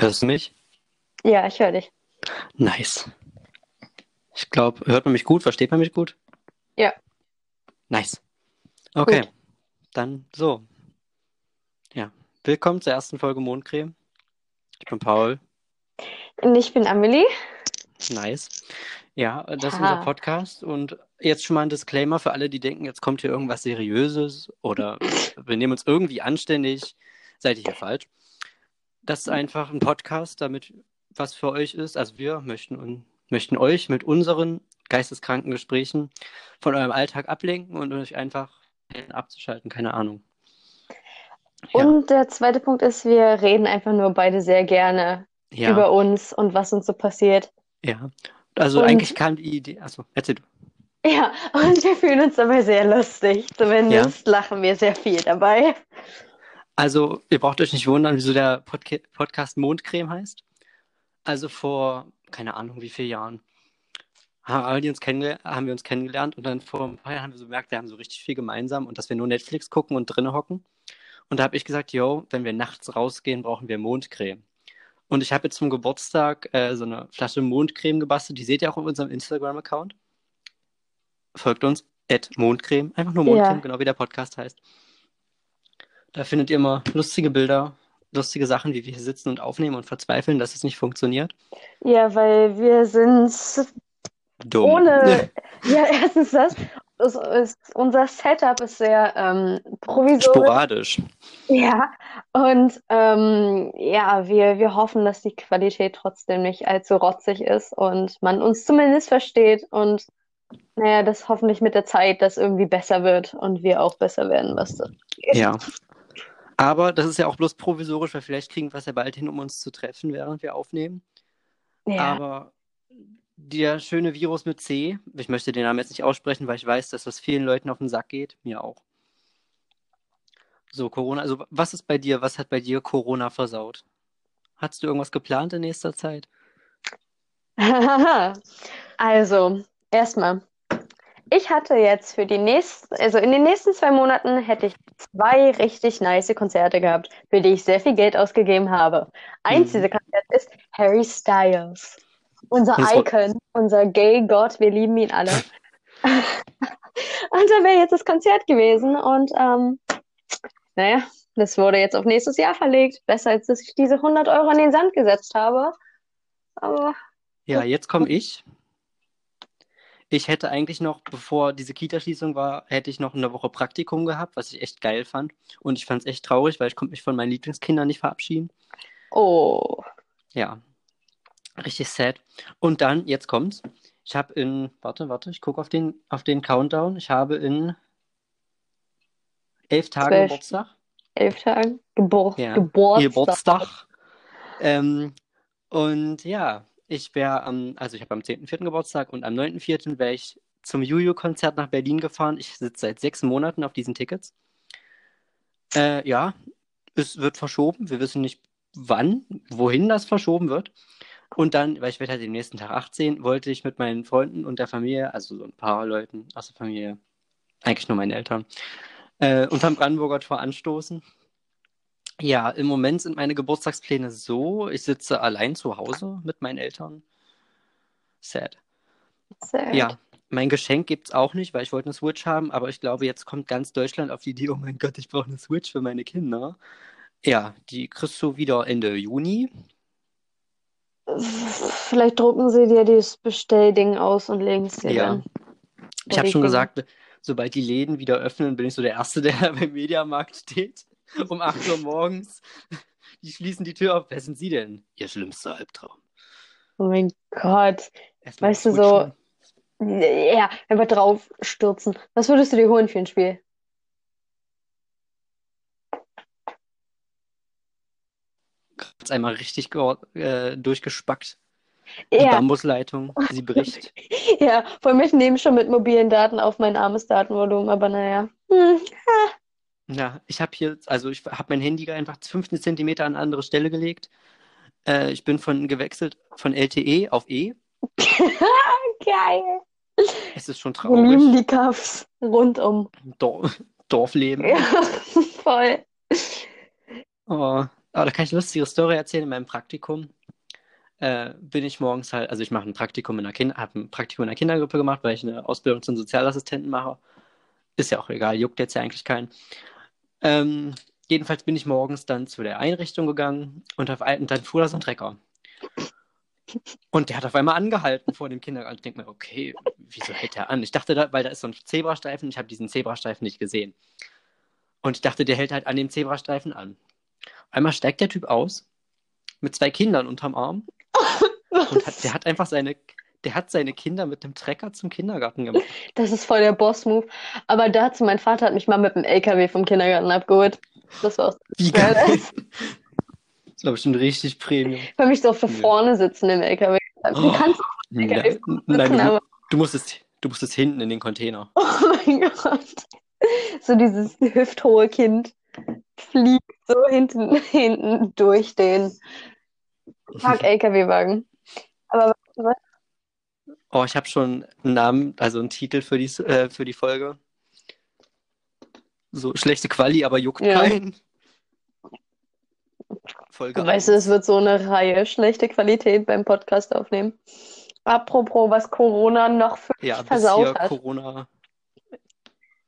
Hörst du mich? Ja, ich höre dich. Nice. Ich glaube, hört man mich gut? Versteht man mich gut? Ja. Nice. Okay, Gut. dann so. Ja, willkommen zur ersten Folge Mondcreme. Ich bin Paul. Und ich bin Amelie. Nice. Ja, das ist Haha. unser Podcast und jetzt schon mal ein Disclaimer für alle, die denken, jetzt kommt hier irgendwas Seriöses oder wir nehmen uns irgendwie anständig. Seid ihr hier falsch. Das ist einfach ein Podcast, damit was für euch ist. Also wir möchten, möchten euch mit unseren geisteskranken Gesprächen von eurem Alltag ablenken und euch einfach abzuschalten, keine Ahnung. Ja, Und der zweite Punkt ist, wir reden einfach nur beide sehr gerne ja, über uns und was uns so passiert. ja. Also Und eigentlich kam die Idee, achso, erzähl du. ja, und wir fühlen uns dabei sehr lustig. Zumindest lachen wir sehr viel dabei. Also, ihr braucht euch nicht wundern, wieso der Podca Podcast Mondcreme heißt. Also vor, keine Ahnung, wie vielen Jahren haben wir uns, haben wir uns kennengelernt und dann vor ein paar Jahren haben wir so gemerkt, wir haben so richtig viel gemeinsam und dass wir nur Netflix gucken und drinnen hocken. Und da habe ich gesagt, yo, wenn wir nachts rausgehen, brauchen wir Mondcreme. Und ich habe jetzt zum Geburtstag äh, so eine Flasche Mondcreme gebastelt. Die seht ihr auch auf unserem Instagram-Account. Folgt uns, at Mondcreme. Einfach nur Mondcreme, Ja. genau wie der Podcast heißt. Da findet ihr immer lustige Bilder, lustige Sachen, wie wir hier sitzen und aufnehmen und verzweifeln, dass es nicht funktioniert. Ja, weil wir sind Dumm. ohne. Ja, erstens das. Es ist, unser Setup ist sehr ähm, provisorisch. Sporadisch. Ja, und ähm, ja, wir, wir hoffen, dass die Qualität trotzdem nicht allzu rotzig ist und man uns zumindest versteht und naja, das hoffentlich mit der Zeit das irgendwie besser wird und wir auch besser werden, was das geht. Ja. Aber das ist ja auch bloß provisorisch, weil vielleicht kriegen wir es ja bald hin, um uns zu treffen, während wir aufnehmen. Ja, Aber der schöne Virus mit C, ich möchte den Namen jetzt nicht aussprechen, weil ich weiß, dass das vielen Leuten auf den Sack geht, mir auch. So, Corona, also was ist bei dir, was hat bei dir Corona versaut? Hast du irgendwas geplant in nächster Zeit? also, erstmal, ich hatte jetzt für die nächsten, also in den nächsten zwei Monaten hätte ich zwei richtig nice Konzerte gehabt, für die ich sehr viel Geld ausgegeben habe. Eins Mhm. dieser Konzerte ist Harry Styles. Unser war- Icon, unser Gay-Gott, wir lieben ihn alle. Und da wäre jetzt das Konzert gewesen und ähm, naja, das wurde jetzt auf nächstes Jahr verlegt. Besser, als dass ich diese 100 Euro in den Sand gesetzt habe. Aber Ja, jetzt komme ich. Ich hätte eigentlich noch, bevor diese Kita-Schließung war, hätte ich noch eine Woche Praktikum gehabt, was ich echt geil fand. Und ich fand es echt traurig, weil ich konnte mich von meinen Lieblingskindern nicht verabschieden. oh, Ja, richtig sad. Und dann, jetzt kommt's. Ich habe in, warte, warte, ich gucke auf den, auf den Countdown. Ich habe in elf Tagen Zwölf. Geburtstag. elf Tage Gebur Ja, Geburtstag. Geburtstag. Ähm, und ja, ich wäre am, also ich habe am 10.4. Geburtstag und am 9.4. wäre ich zum Juju-Konzert nach Berlin gefahren. Ich sitze seit sechs Monaten auf diesen Tickets. Äh, ja, es wird verschoben. Wir wissen nicht wann, wohin das verschoben wird. Und dann, weil ich werde halt den nächsten Tag 18, wollte ich mit meinen Freunden und der Familie, also so ein paar Leuten aus der Familie, eigentlich nur meine Eltern, äh, unterm Brandenburger Tor anstoßen. Ja, im Moment sind meine Geburtstagspläne so, ich sitze allein zu Hause mit meinen Eltern. Sad. Sad. Ja, mein Geschenk gibt's auch nicht, weil ich wollte eine Switch haben, aber ich glaube, jetzt kommt ganz Deutschland auf die Idee, oh mein Gott, ich brauche eine Switch für meine Kinder. Ja, die kriegst du wieder Ende Juni. Vielleicht drucken sie dir dieses Bestellding aus und legen es dir Ja. dann. Ich habe schon gesagt, sobald die Läden wieder öffnen, bin ich so der Erste, der beim Mediamarkt steht. Um 8 Uhr morgens. Die schließen die Tür auf. Wer sind Sie denn? Ihr schlimmster Albtraum. Oh mein Gott. Erstmal Weißt du, so-. Ja, einfach drauf stürzen. Was würdest du dir holen für ein Spiel? Jetzt einmal richtig äh, durchgespackt. Die Ja, Bambusleitung, sie bricht. ja, vor allem ich nehme schon mit mobilen Daten auf mein armes Datenvolumen, aber naja. Hm. Ja, ich habe hier, also ich habe mein Handy einfach 15 Zentimeter an eine andere Stelle gelegt. Äh, ich bin von gewechselt von LTE auf E. Geil. Es ist schon Wir lieben traurig. die Kaffs rundum. Dor Dorfleben. Ja, voll. Oh, Aber da kann ich eine lustige Story erzählen in meinem Praktikum. Äh, bin ich morgens halt, also ich mache ein Praktikum in einer Kind, habe ein Praktikum in einer Kindergruppe gemacht, weil ich eine Ausbildung zum Sozialassistenten mache. Ist ja auch egal, juckt jetzt ja eigentlich keinen. Ähm, jedenfalls bin ich morgens dann zu der Einrichtung gegangen und, auf, und dann fuhr da so ein Trecker. Und der hat auf einmal angehalten vor dem Kindergarten. Ich denke mir, okay, wieso hält er an? Ich dachte, da, weil da ist so ein Zebrastreifen, ich habe diesen Zebrastreifen nicht gesehen. Und ich dachte, der hält halt an dem Zebrastreifen an. Einmal steigt der Typ aus mit zwei Kindern unterm Arm und hat, der hat einfach seine, der hat seine Kinder mit dem Trecker zum Kindergarten gemacht. Das ist voll der Boss-Move. Aber dazu, mein Vater hat mich mal mit dem LKW vom Kindergarten abgeholt. Das war's. Wie geil. Das war bestimmt richtig Premium. Ich will mich so für vorne sitzen im LKW. Du Oh, kannst Nein, LKW nein du, aber- du, musstest, du musstest hinten in den Container. Oh mein Gott. So dieses hüfthohe Kind fliegt so hinten, hinten durch den Park LKW-Wagen. Aber was? Oh, ich habe schon einen Namen, also einen Titel für die, äh, für die Folge. So schlechte Quali, aber juckt Ja. keinen. Folge Weißt du, es wird so eine Reihe schlechte Qualität beim Podcast aufnehmen. Apropos, was Corona noch für Ja, mich versaut hier hat. Corona.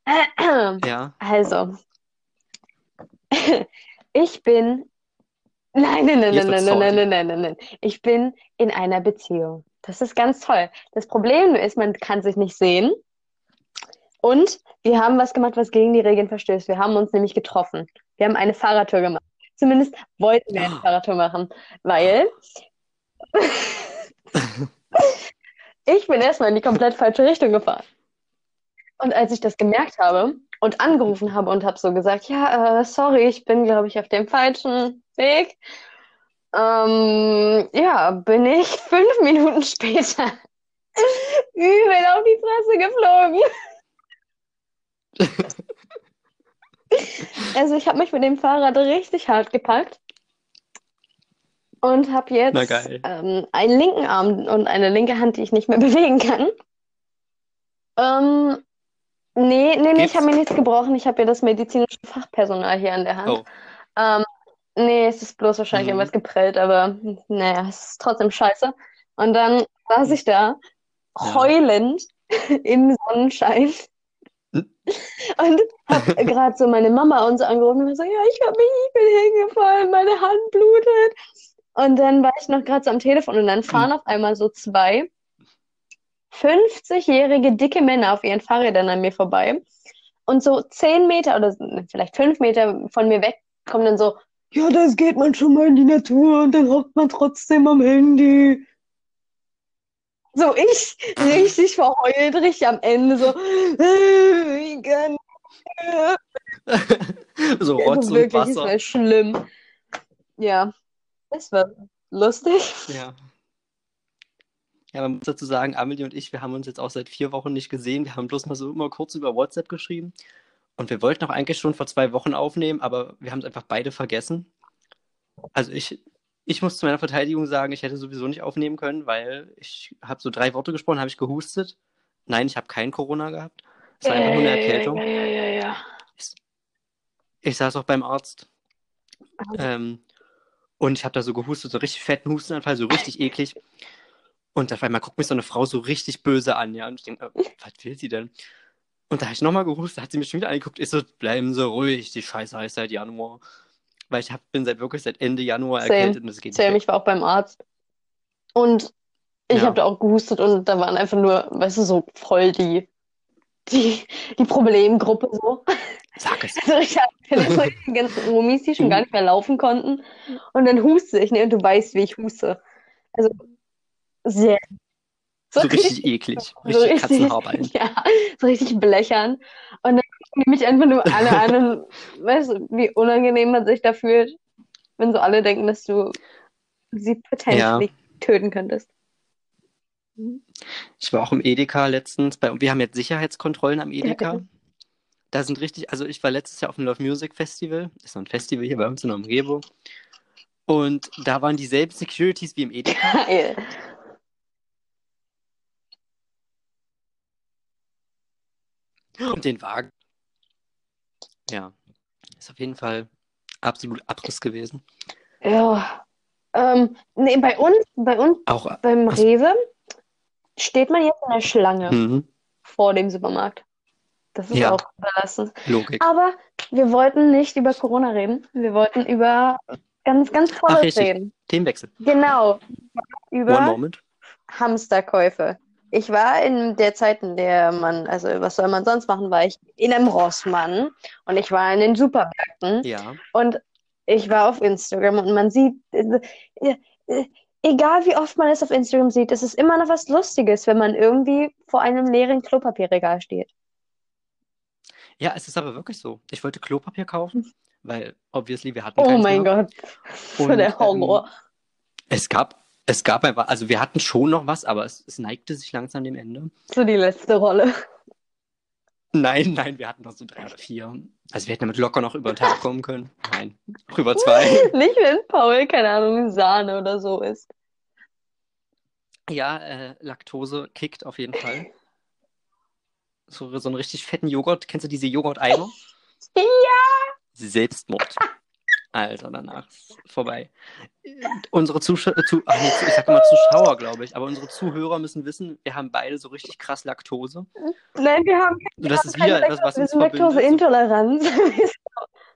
Ja. Also, ich bin. Nein, nein, nein, nein, nein, nein, nein, nein, nein. Ich bin in einer Beziehung. Das ist ganz toll. Das Problem ist, man kann sich nicht sehen. Und wir haben was gemacht, was gegen die Regeln verstößt. Wir haben uns nämlich getroffen. Wir haben eine Fahrradtour gemacht. Zumindest wollten wir eine Ah. Fahrradtour machen, weil ich bin erstmal in die komplett falsche Richtung gefahren. Und als ich das gemerkt habe und angerufen habe und habe so gesagt, ja, äh, sorry, ich bin, glaube ich, auf dem falschen Weg, ähm, ja, bin ich fünf Minuten später übel auf die Fresse geflogen. Also ich habe mich mit dem Fahrrad richtig hart gepackt und habe jetzt ähm, einen linken Arm und eine linke Hand, die ich nicht mehr bewegen kann. Ähm, nee, nee, nee, ich habe mir nichts gebrochen. Ich habe ja das medizinische Fachpersonal hier an der Hand. Oh. Ähm, nee, es ist bloß wahrscheinlich Mhm. irgendwas geprellt, aber naja, es ist trotzdem scheiße. Und dann saß ich da, Ja. heulend im Sonnenschein und habe gerade so meine Mama und so angerufen und so, ja, ich habe mich, ich bin hingefallen, meine Hand blutet. Und dann war ich noch gerade so am Telefon und dann fahren auf einmal so zwei 50-jährige dicke Männer auf ihren Fahrrädern an mir vorbei. Und so 10 Meter oder vielleicht 5 Meter von mir weg kommen dann so, ja, das geht man schon mal in die Natur und dann hockt man trotzdem am Handy. So ich richtig verheult, richtig am Ende so, äh, wie kann so Also Rotz und wirklich, Wasser. war schlimm. Ja, das war lustig. Ja. Ja, man muss dazu sagen, Amelie und ich, wir haben uns jetzt auch seit vier Wochen nicht gesehen. Wir haben bloß mal so immer kurz über WhatsApp geschrieben. Und wir wollten auch eigentlich schon vor zwei Wochen aufnehmen, aber wir haben es einfach beide vergessen. Also ich, ich muss zu meiner Verteidigung sagen, ich hätte sowieso nicht aufnehmen können, weil ich habe so drei Worte gesprochen, habe ich gehustet. Nein, ich habe kein Corona gehabt. Es war einfach nur eine Erkältung. Ja, ja, ja, ja. Ich saß auch beim Arzt. Ähm, und ich habe da so gehustet, so richtig fetten Hustenanfall, so richtig eklig. Und auf einmal guckt mich so eine Frau so richtig böse an, ja. Und ich denke, äh, was will sie denn? Und da habe ich nochmal gehustet, hat sie mich schon wieder angeguckt. Ich so, bleiben Sie ruhig, die Scheiße heißt seit Januar. Weil ich hab, bin seit wirklich seit Ende Januar Same. erkältet und es geht Sam, nicht. ich war auch beim Arzt. Und ich Ja. habe da auch gehustet und da waren einfach nur, weißt du, so voll die, die, die Problemgruppe so. weg. Sag es. Also ich hatte die ganzen Omis, die schon gar nicht mehr laufen konnten. Und dann huste ich, ne? Und du weißt, wie ich huste. Also sehr. So richtig eklig. so Richtig richtig- Katzenhaarbein. Ja, so richtig blechern. Und dann gucken mich einfach nur alle an und weißt du, wie unangenehm man sich da fühlt, wenn so alle denken, dass du sie potentially töten könntest. Ich war auch im Edeka letztens. Bei, wir haben jetzt Sicherheitskontrollen am Edeka. Ja. Da sind richtig, also ich war letztes Jahr auf dem Love Music Festival. Das ist so ein Festival hier bei uns in der Umgebung. Und da waren dieselben Securities wie im Edeka. Geil. Und den Wagen. Ja. Ist auf jeden Fall absolut Abriss gewesen. Ja. Ähm, nee, bei uns, bei uns Auch. beim Also- Rewe steht man jetzt in der Schlange Mhm. vor dem Supermarkt. Das ist Ja. auch belastend. Logik. Aber wir wollten nicht über Corona reden. Wir wollten über ganz, ganz Ach, Tolles richtig. reden. Themenwechsel. Genau. Über moment. Hamsterkäufe. Ich war in der Zeit, in der man, also was soll man sonst machen, war ich in einem Rossmann und ich war in den Supermärkten Ja. und ich war auf Instagram und man sieht, äh, äh, egal wie oft man es auf Instagram sieht, es ist immer noch was Lustiges, wenn man irgendwie vor einem leeren Klopapierregal steht. Ja, es ist aber wirklich so. Ich wollte Klopapier kaufen, weil obviously wir hatten Oh mein mehr. Gott, für Und, der Horror. Es gab, es gab einfach, also wir hatten schon noch was, aber es, es neigte sich langsam dem Ende. So die letzte Rolle. Nein, nein, wir hatten noch so drei oder vier. Also wir hätten damit locker noch über den Tag kommen können. Nein, über zwei. Nicht, wenn Paul, keine Ahnung, Sahne oder so ist. Ja, äh, Laktose kickt auf jeden Fall. So, so einen richtig fetten Joghurt. Kennst du diese Joghurt-Eimer? Ja. Selbstmord. Alter, danach ist vorbei. Unsere Zuschauer, zu, ach, nee, ich sag immer Zuschauer, glaube ich, aber unsere Zuhörer müssen wissen, wir haben beide so richtig krass Laktose. Nein, wir haben Und das ist keine wieder etwas, was wir uns. Laktoseintoleranz.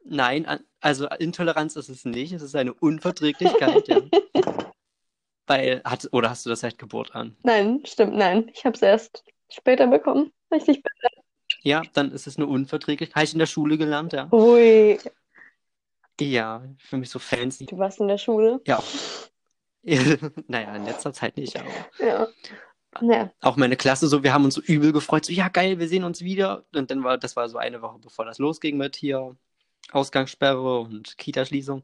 Nein, also Intoleranz ist es nicht, es ist eine Unverträglichkeit, ja. Weil, hat, oder hast du das seit Geburt an? Nein, stimmt, nein. Ich habe es erst später bekommen. Richtig. Ja, dann ist es eine Unverträglichkeit. Habe ich in der Schule gelernt, ja. Ui, Ja, für mich so fancy. du warst in der Schule. Ja. naja, in letzter Zeit nicht, aber Ja. Ja. auch meine Klasse so, wir haben uns so übel gefreut, so, ja geil, wir sehen uns wieder. Und dann war, das war so eine Woche, bevor das losging mit hier Ausgangssperre und Kitaschließung.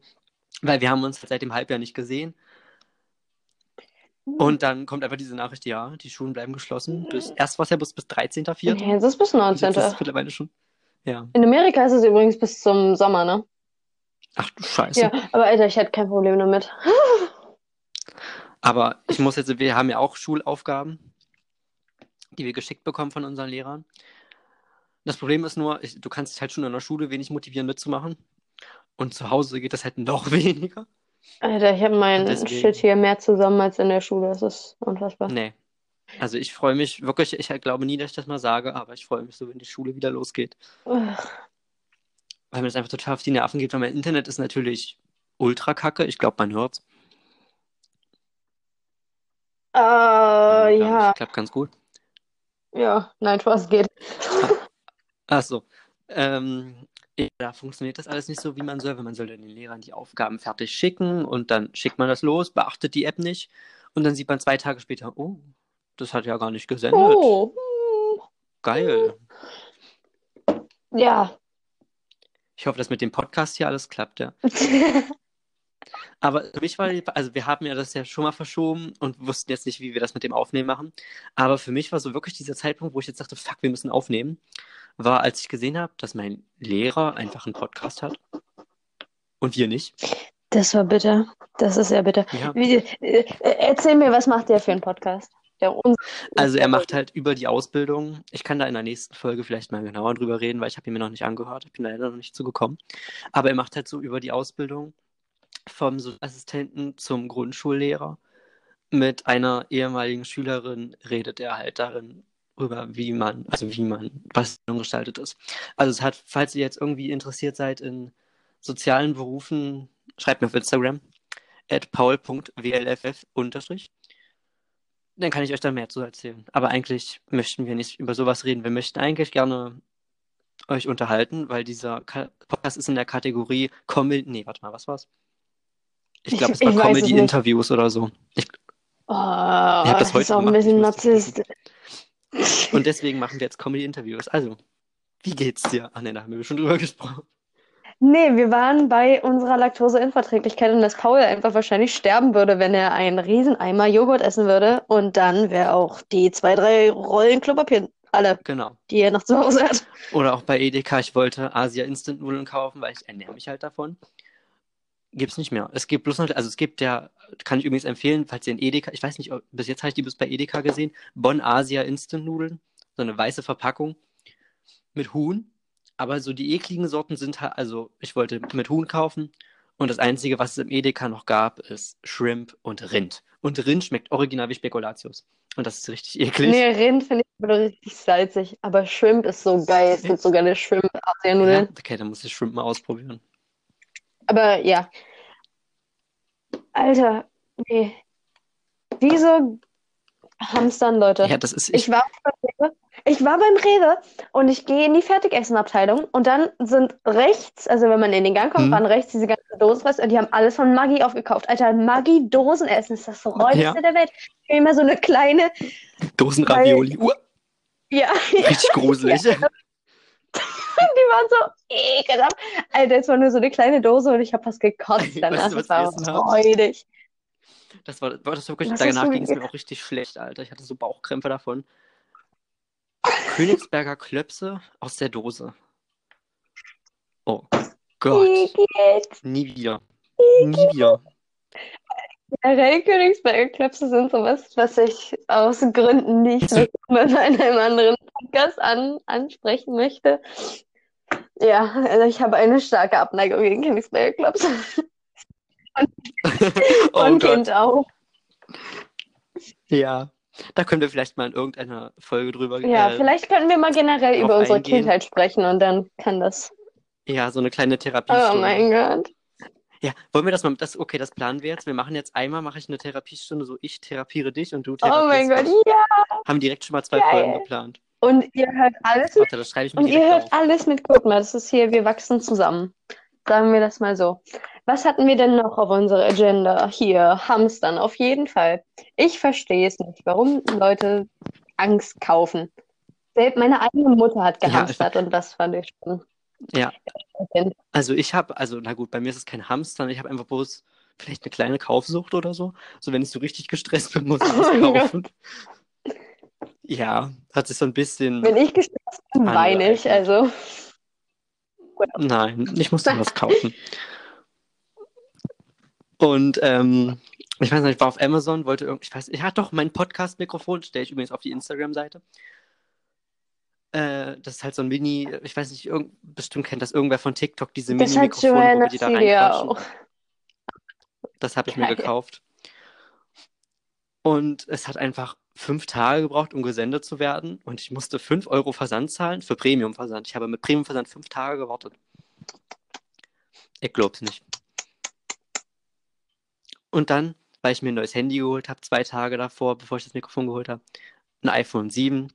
Weil wir haben uns seit dem Halbjahr nicht gesehen. Und dann kommt einfach diese Nachricht, ja, die Schulen bleiben geschlossen. Bis, erst war es ja bis, bis 13.04. Ja, Jetzt ist bis Und jetzt 19. ist es mittlerweile schon. Ja. In Amerika ist es übrigens bis zum Sommer, ne? Ach du Scheiße. Ja, aber Alter, ich hätte kein Problem damit. Aber ich muss jetzt, wir haben ja auch Schulaufgaben, die wir geschickt bekommen von unseren Lehrern. Das Problem ist nur, ich, du kannst dich halt schon in der Schule wenig motivieren mitzumachen. Und zu Hause geht das halt noch weniger. Alter, ich habe meinen Deswegen. Shit hier mehr zusammen als in der Schule. Das ist unfassbar. Nee. Also ich freue mich wirklich, ich glaube nie, dass ich das mal sage, aber ich freue mich so, wenn die Schule wieder losgeht. Ugh. Weil mir das einfach total auf die Nerven geht, weil mein Internet ist natürlich ultra kacke. Ich glaube, man hört's. Äh, glaub ja, Ich klappt ganz gut. ja, nein, Spaß geht. Ach so. Ähm, ja, da funktioniert das alles nicht so, wie man soll. Weil man soll dann den Lehrern die Aufgaben fertig schicken und dann schickt man das los, beachtet die App nicht und dann sieht man zwei Tage später, oh, das hat ja gar nicht gesendet. Oh, Geil. ja. Ich hoffe, dass mit dem Podcast hier alles klappt, ja. Aber für mich war, also wir haben ja das ja schon mal verschoben und wussten jetzt nicht, wie wir das mit dem Aufnehmen machen. Aber für mich war so wirklich dieser Zeitpunkt, wo ich jetzt dachte, fuck, wir müssen aufnehmen, war, als ich gesehen habe, dass mein Lehrer einfach einen Podcast hat und wir nicht. Das war bitter. Das ist ja bitter. Ja. Wie, äh, erzähl mir, was macht der für einen Podcast? Der uns Also er macht halt über die Ausbildung. Ich kann da in der nächsten Folge vielleicht mal genauer drüber reden, weil ich habe ihn mir noch nicht angehört. Ich bin leider noch nicht zugekommen. Aber er macht halt so über die Ausbildung vom Assistenten zum Grundschullehrer. Mit einer ehemaligen Schülerin redet er halt darin über, wie man, also wie man was gestaltet ist. Also es hat, falls ihr jetzt irgendwie interessiert seid in sozialen Berufen, schreibt mir auf Instagram at paul.wlff unterstrich dann kann ich euch da mehr zu erzählen. Aber eigentlich möchten wir nicht über sowas reden. Wir möchten eigentlich gerne euch unterhalten, weil dieser Ka Podcast ist in der Kategorie Comedy. Nee, warte mal, was war's? Ich glaube, es Ich- war ich. Comedy-Interviews oder so. Ich, Oh, hab das das heute ist auch ein bisschen ich Narzisst. und deswegen machen wir jetzt Comedy-Interviews. Also, wie geht's dir? Ach nee, da haben wir schon drüber gesprochen. Nee, wir waren bei unserer Laktoseinverträglichkeit und dass Paul einfach wahrscheinlich sterben würde, wenn er einen Rieseneimer Joghurt essen würde. Und dann wäre auch die zwei, drei Rollen Klopapier alle, Genau. die er noch zu Hause hat. Oder auch bei Edeka, ich wollte Asia Instant Nudeln kaufen, weil ich ernähre mich halt davon. Gibt's nicht mehr. Es gibt bloß noch, also es gibt ja, kann ich übrigens empfehlen, falls ihr in Edeka, ich weiß nicht, ob, bis jetzt habe ich die bis bei Edeka gesehen, Bonn Asia Instant Nudeln, so eine weiße Verpackung mit Huhn. Aber so die ekligen Sorten sind halt, also ich wollte mit Huhn kaufen Und das Einzige, was es im Edeka noch gab, ist Shrimp und Rind. Und Rind schmeckt original wie Spekulatius. Und das ist richtig eklig. Nee, Rind finde ich aber richtig salzig. Aber Shrimp ist so geil. Es gibt sogar eine Ja, Shrimp-Asianudeln. okay, dann muss ich Shrimp mal ausprobieren. Aber ja. Alter, nee. Wieso hamstern Leute? Ja, das ist. Ich Ich, war beim Rewe, ich war beim Rewe und ich gehe in die Fertigessenabteilung und dann sind rechts, also wenn man in den Gang kommt, Hm. waren rechts diese ganzen Dosenreste und die haben alles von Maggi aufgekauft. Alter, Maggi Dosenessen ist das räudigste Ja. der Welt. Ich will immer so eine kleine, Dosenravioli. Uh, ja, richtig gruselig. die waren so ekelhaft. Alter, es war nur so eine kleine Dose und ich habe fast gekotzt Weißt danach. du, Das was war essen haben? räudig. Das war, war das wirklich, Was hast danach du ging es mir auch richtig schlecht, Alter. Ich hatte so Bauchkrämpfe davon. Königsberger Klöpse aus der Dose. Oh Gott. Nie wieder. Nie wieder. Generell Königsberger Klöpse sind sowas, was ich aus Gründen nicht mit, mit einem anderen Podcast an, ansprechen möchte. Ja, also ich habe eine starke Abneigung gegen Königsberger Klöpse. Oh Von Gott. Kind auf. Ja. Da können wir vielleicht mal in irgendeiner Folge drüber Ja, äh, vielleicht könnten wir mal generell über unsere eingehen. Kindheit sprechen und dann kann das. Ja, so eine kleine Oh Therapiestunde. mein Gott. Ja, wollen wir das mal, das, okay, das planen wir jetzt. Wir machen jetzt einmal, mache ich eine Therapiestunde, so ich therapiere dich und du Oh mein therapierst Gott, mich. ja. Haben direkt schon mal zwei Geil. Folgen geplant. Und ihr hört alles mit, Warte, das schreibe ich mir und ihr hört auf. alles mit. Guck mal, das ist hier, wir wachsen zusammen. Sagen wir das mal so. Was hatten wir denn noch auf unserer Agenda? Hier, Hamstern, auf jeden Fall. Ich verstehe es nicht, warum Leute Angst kaufen. Selbst meine eigene Mutter hat Ja, gehamstert und das fand ich schon. Ja, also ich habe, also na gut, bei mir ist es kein Hamstern, ich habe einfach bloß vielleicht eine kleine Kaufsucht oder so. So wenn ich so richtig gestresst bin, muss ich Oh kaufen. Ja, hat sich so ein bisschen. Wenn ich gestresst bin, weine ich. Also, Nein, ich musste was kaufen. Und ähm, ich weiß nicht, ich war auf Amazon, wollte irgendwie, ich weiß, ja doch, mein Podcast-Mikrofon stelle ich übrigens auf die Instagram-Seite. Äh, das ist halt so ein Mini, ich weiß nicht, irgend, bestimmt kennt das irgendwer von TikTok, diese Mini-Mikrofone, die da reinquatschen. Das habe ich mir Geil. gekauft. Und es hat einfach fünf Tage gebraucht, um gesendet zu werden. Und ich musste fünf Euro Versand zahlen für Premium-Versand. Ich habe mit Premium-Versand fünf Tage gewartet. Ich glaub's nicht. Und dann, weil ich mir ein neues Handy geholt habe, zwei Tage davor, bevor ich das Mikrofon geholt habe, ein iPhone 7.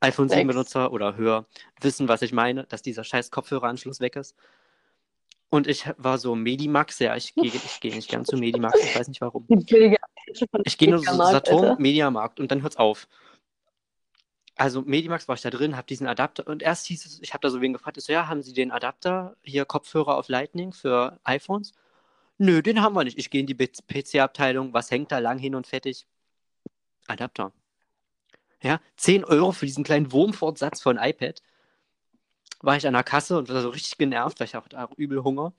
iPhone Sechs. 7-Benutzer oder höher wissen, was ich meine, dass dieser scheiß Kopfhöreranschluss weg ist. Und ich war so Medimax, ja, ich gehe ich geh nicht gern zu Medimax, ich weiß nicht warum. Die billige Ich gehe nur Saturn. Mediamarkt und dann hört's auf. Also Medimax war ich da drin, habe diesen Adapter und erst hieß es, ich habe da so wen gefragt, ich so, ja, haben Sie den Adapter, hier Kopfhörer auf Lightning für iPhones? Nö, den haben wir nicht. Ich gehe in die PC-Abteilung, was hängt da lang hin und fettig? Adapter. Ja, 10 Euro für diesen kleinen Wurmfortsatz von iPad. War ich an der Kasse und war so richtig genervt, weil ich auch da übel Hunger.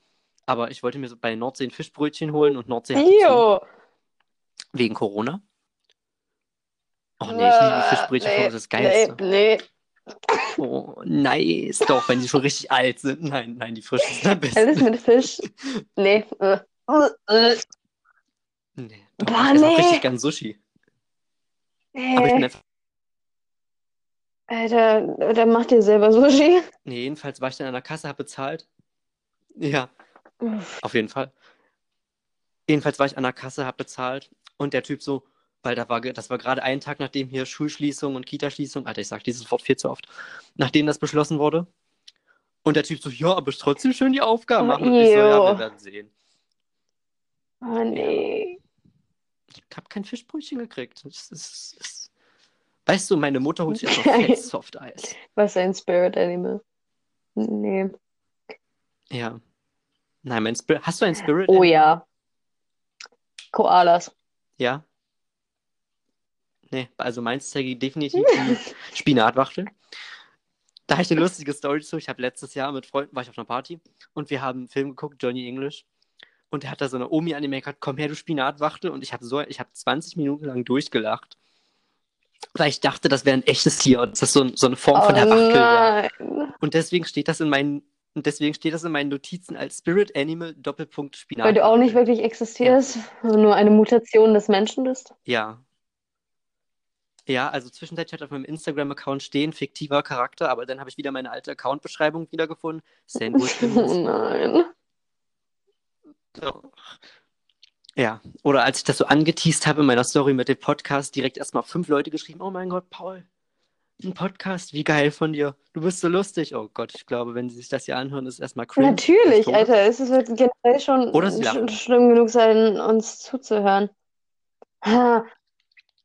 Aber ich wollte mir so bei Nordsee ein Fischbrötchen holen und Nordsee hatte zu. Bio. Wegen Corona? Oh nee, ich liebe Fischbrötchen, nee, das ist das Geilste. Nee, nee. Oh, nice. Doch, wenn die schon richtig alt sind. Nein, nein, die frischen sind am besten. Alles mit Fisch. Nee. Nee, Boah, ich nee. richtig gern Sushi. Aber ich bin Nee. einfach. Alter, dann macht ihr selber Sushi. Nee, jedenfalls war ich dann an der Kasse, hab bezahlt. Ja, Uff. auf jeden Fall. Jedenfalls war ich an der Kasse, hab bezahlt. Und der Typ so, weil da war, das war gerade ein Tag, nachdem hier Schulschließung und Kitaschließung, Alter, ich sag dieses Wort viel zu oft, nachdem das beschlossen wurde. Und der Typ so, ja, aber ist trotzdem schön die Aufgaben Oh, machen. Und ich so, ja, wir werden sehen. Oh nee. Ich habe kein Fischbrötchen gekriegt. Das ist, das... Weißt du, meine Mutter holt sich jetzt noch fett Soft-Eis. Was ein Spirit Animal. Nee. Ja. Nein, mein Spirit. Hast du ein Spirit? Oh ja. Koalas. Ja. Nee, also meins zeige ich definitiv die Spinatwachtel. Da habe ich eine lustige Story zu. Ich habe letztes Jahr mit Freunden, war ich auf einer Party und wir haben einen Film geguckt, Johnny English. Und er hat da so eine Omi an dem komm her, du Spinatwachtel. Und ich habe so, ich habe 20 Minuten lang durchgelacht. Weil ich dachte, das wäre ein echtes Tier. Dass das so, ein- so eine Form von der Oh Wachtel nein. Und deswegen steht das in meinen Und deswegen steht das in meinen Notizen als Spirit Animal Doppelpunkt Spinat. Weil du auch nicht wirklich existierst, nur eine Mutation des Menschen bist. Ja. Ja, also zwischenzeitlich hat auf meinem Instagram-Account stehen, fiktiver Charakter, aber dann habe ich wieder meine alte Account-Beschreibung wiedergefunden. Sandwich. Oh nein. So. Ja, oder als ich das so angeteased habe in meiner Story mit dem Podcast, direkt erstmal fünf Leute geschrieben, oh mein Gott, Paul, ein Podcast, wie geil von dir. Du bist so lustig. Oh Gott, ich glaube, wenn sie sich das hier anhören, ist es erstmal cringe. Natürlich, Alter. Es wird generell schon sch schlimm genug sein, uns zuzuhören. Ha,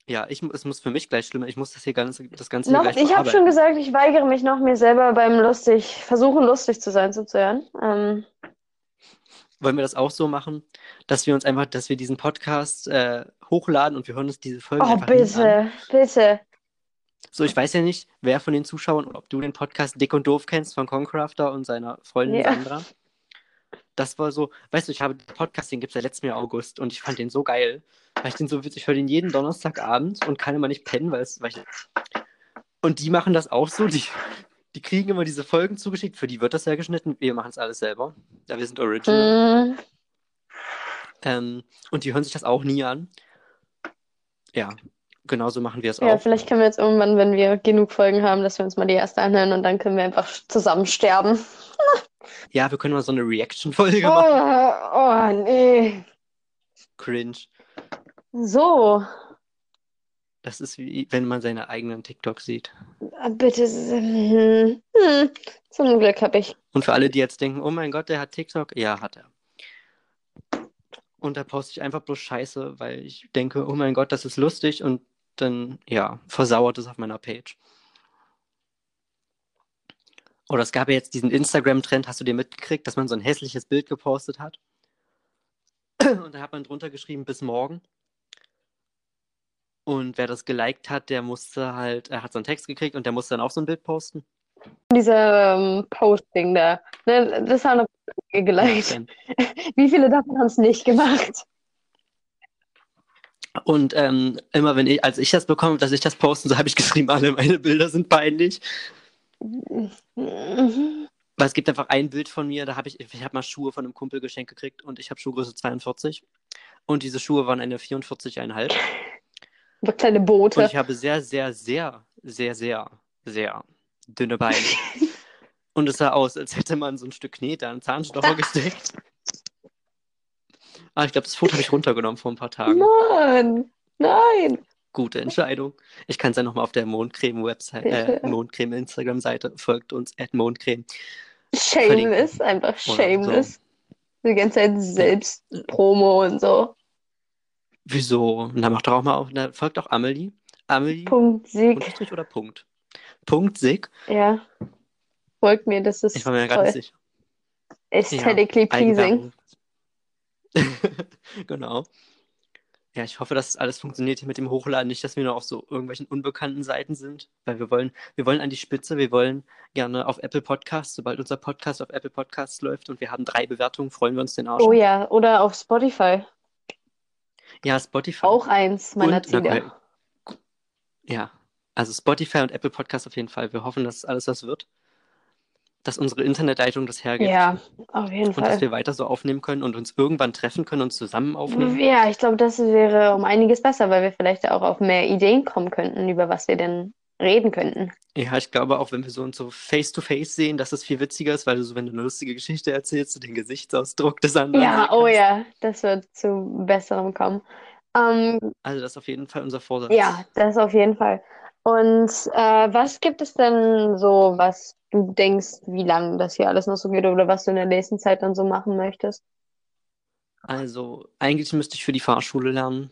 Ja, ich, es muss für mich gleich schlimmer. Ich muss das hier ganz, das Ganze hier Noch, gleich ich habe schon gesagt, ich weigere mich noch, mir selber beim lustig, versuchen lustig zu sein, zuzuhören. Ähm, Wollen wir das auch so machen, dass wir uns einfach, dass wir diesen Podcast äh, hochladen und wir hören uns diese Folgen oh, einfach nie an? bitte, bitte. So, ich weiß ja nicht, wer von den Zuschauern oder ob du den Podcast Dick und Doof kennst von Concrafter und seiner Freundin Ja. Sandra. Das war so, weißt du, ich habe den Podcast, den gibt es seit letztem Jahr August und ich fand den so geil, weil ich den so witzig, ich höre den jeden Donnerstagabend und kann immer nicht pennen, weil es, weil ich, und die machen das auch so, die, die kriegen immer diese Folgen zugeschickt, für die wird das ja geschnitten, wir machen es alles selber, ja, wir sind original. Mm, Ähm, und die hören sich das auch nie an. Ja, genauso machen wir es ja, auch. vielleicht können wir jetzt irgendwann, wenn wir genug Folgen haben, dass wir uns mal die erste anhören und dann können wir einfach zusammen sterben. Ja, wir können mal so eine Reaction-Folge Oh, machen. oh, nee. Cringe. So, Das ist wie, wenn man seine eigenen TikTok sieht. Ah, bitte. Hm, hm. Zum Glück habe ich. Und für alle, die jetzt denken, oh mein Gott, der hat TikTok, ja, hat er. Und da poste ich einfach bloß Scheiße, weil ich denke, oh mein Gott, das ist lustig und dann, ja, versauert es auf meiner Page. Oder es gab ja jetzt diesen Instagram-Trend, hast du den mitgekriegt, dass man so ein hässliches Bild gepostet hat? Und da hat man drunter geschrieben, bis morgen. Und wer das geliked hat, der musste halt, er hat so einen Text gekriegt und der musste dann auch so ein Bild posten. Dieser ähm, Posting da. Ne, das haben noch geliked. Wie viele davon haben es nicht gemacht? Und ähm, immer wenn ich, als ich das bekomme, dass ich das posten, so habe ich geschrieben, alle meine Bilder sind peinlich. Mhm. Weil es gibt einfach ein Bild von mir, da habe ich, ich habe mal Schuhe von einem Kumpel geschenkt gekriegt und ich habe Schuhgröße 42. Und diese Schuhe waren eine 44,5. So kleine Und Boote. ich habe sehr, sehr, sehr, sehr, sehr, sehr dünne Beine. Und es sah aus, als hätte man so ein Stück Knete an Zahnstocher gesteckt. Ah, ich glaube, das Foto habe ich runtergenommen vor ein paar Tagen. Mann, nein. Gute Entscheidung. Ich kann es ja nochmal auf der Mondcreme-Website, äh. Mondcreme-Instagram-Seite, folgt uns, at Mondcreme. Shameless, einfach shameless. Die ganze Zeit Selbstpromo und so. Wieso? Und dann macht doch auch mal auf, da folgt auch Amelie. Amelie, Punkt Sieg. Unterstrich oder Punkt? Punkt Sig. Ja. Folgt mir, das ist Ich war mir ja gar nicht toll. sicher. Aesthetically pleasing. Genau. Ja, ich hoffe, dass alles funktioniert hier mit dem Hochladen. Nicht, dass wir nur auf so irgendwelchen unbekannten Seiten sind, weil wir wollen, wir wollen an die Spitze, wir wollen gerne auf Apple Podcasts, sobald unser Podcast auf Apple Podcasts läuft und wir haben drei Bewertungen, freuen wir uns den Arsch. Oh ja, oder auf Spotify. Ja, Spotify. Auch eins meiner Und, na, Ziele. Ja, also Spotify und Apple Podcasts auf jeden Fall. Wir hoffen, dass alles was wird. Dass unsere Internetleitung das hergibt. Ja, auf jeden Und dass Fall. wir weiter so aufnehmen können und uns irgendwann treffen können und zusammen aufnehmen. Ja, ich glaube, das wäre um einiges besser, weil wir vielleicht auch auf mehr Ideen kommen könnten, über was wir denn reden könnten. Ja, ich glaube auch, wenn wir so uns so face-to-face sehen, dass es viel witziger ist, weil du so, wenn du eine lustige Geschichte erzählst, du den Gesichtsausdruck des anderen Ja, oh kannst. ja, das wird zu Besserem kommen. Ähm, Also das ist auf jeden Fall unser Vorsatz. ja, das auf jeden Fall. Und äh, was gibt es denn so, was du denkst, wie lange das hier alles noch so geht oder was du in der nächsten Zeit dann so machen möchtest? Also eigentlich müsste ich für die Fahrschule lernen.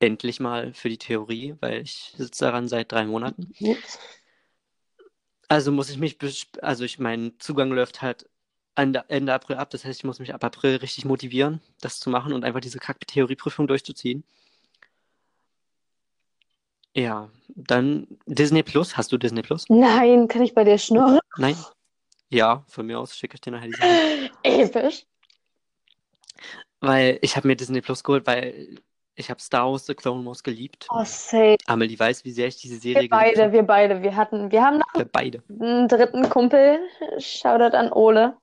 Endlich mal für die Theorie, weil ich sitze daran seit drei Monaten. Also muss ich mich, also ich, mein Zugang läuft halt Ende, Ende April ab. Das heißt, ich muss mich ab April richtig motivieren, das zu machen und einfach diese Kack-Theorieprüfung durchzuziehen. Ja, dann Disney Plus. Hast du Disney Plus? Nein, kann ich bei dir schnurren? Nein? Ja, von mir aus schicke ich dir nachher die Sachen. Episch. Weil ich habe mir Disney Plus geholt, weil Ich habe Star Wars The Clone Wars geliebt. Oh, safe. Amelie weiß, wie sehr ich diese Serie Wir beide, geliebt wir beide. Wir hatten, wir haben noch habe. Wir beide. einen dritten Kumpel. Shoutout an Ole.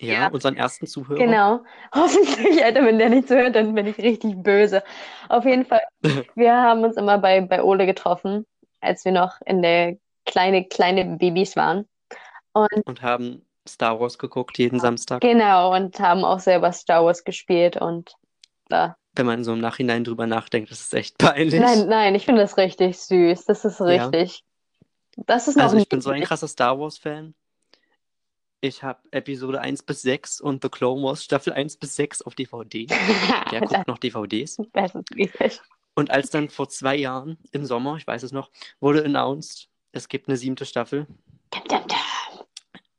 Ja, Ja. unseren ersten Zuhörer. Genau. Hoffentlich, Alter, wenn der nicht zuhört, dann bin ich richtig böse. Auf jeden Fall, wir haben uns immer bei, bei Ole getroffen, als wir noch in der kleine, kleine Babys waren. Und Und haben Star Wars geguckt jeden Samstag. genau, und haben auch selber Star Wars gespielt und äh, Wenn man so im Nachhinein drüber nachdenkt, das ist echt peinlich. nein, nein, ich finde das richtig süß. Das ist Ja. richtig. Das ist noch Also ich bin so ein krasser Star Wars-Fan. Ich habe Episode 1 bis 6 und The Clone Wars Staffel 1 bis 6 auf DVD. Wer guckt noch DVDs? Das ist riesig. Und als dann vor zwei Jahren im Sommer, ich weiß es noch, wurde announced, es gibt eine siebte Staffel.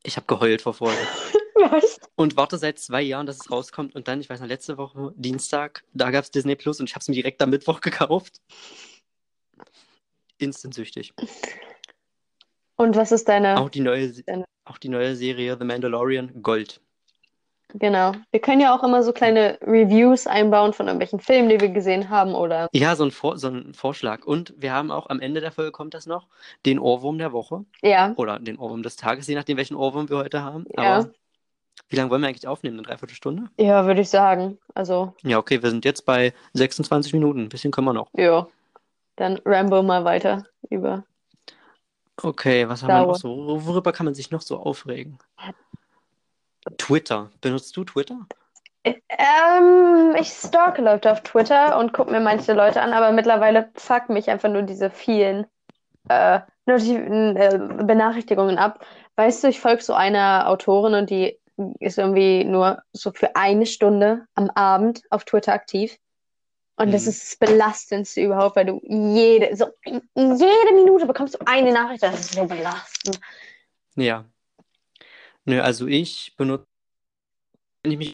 Ich habe geheult vor Freude. Was? Und warte seit zwei Jahren, dass es rauskommt. Und dann, ich weiß noch, letzte Woche, Dienstag, da gab es Disney Plus und ich habe es mir direkt am Mittwoch gekauft. Instant süchtig. Und was ist deine? Auch die neue, Dann- auch die neue Serie The Mandalorian, Gold. Genau. Wir können ja auch immer so kleine Reviews einbauen von irgendwelchen Filmen, die wir gesehen haben oder. Ja, so ein, Vor so ein Vorschlag. Und wir haben auch am Ende der Folge kommt das noch, den Ohrwurm der Woche. Ja, Oder den Ohrwurm des Tages, je nachdem, welchen Ohrwurm wir heute haben. Ja. Aber wie lange wollen wir eigentlich aufnehmen? Eine Dreiviertelstunde? ja, würde ich sagen. Also, Ja, okay, wir sind jetzt bei 26 Minuten. Ein bisschen können wir noch. ja. Dann Rambo mal weiter über. Okay, was haben wir noch so? Worüber kann man sich noch so aufregen? Twitter. Benutzt du Twitter? Ähm, ich stalke Leute auf Twitter und gucke mir manche Leute an, aber mittlerweile fuck mich einfach nur diese vielen äh, äh, Benachrichtigungen ab. Weißt du, ich folge so einer Autorin und die ist irgendwie nur so für eine Stunde am Abend auf Twitter aktiv. Und das Mhm. ist das Belastendste überhaupt, weil du jede, so jede Minute bekommst du eine Nachricht. Das ist so belastend. Ja. Nö, also ich benutze, wenn ich mich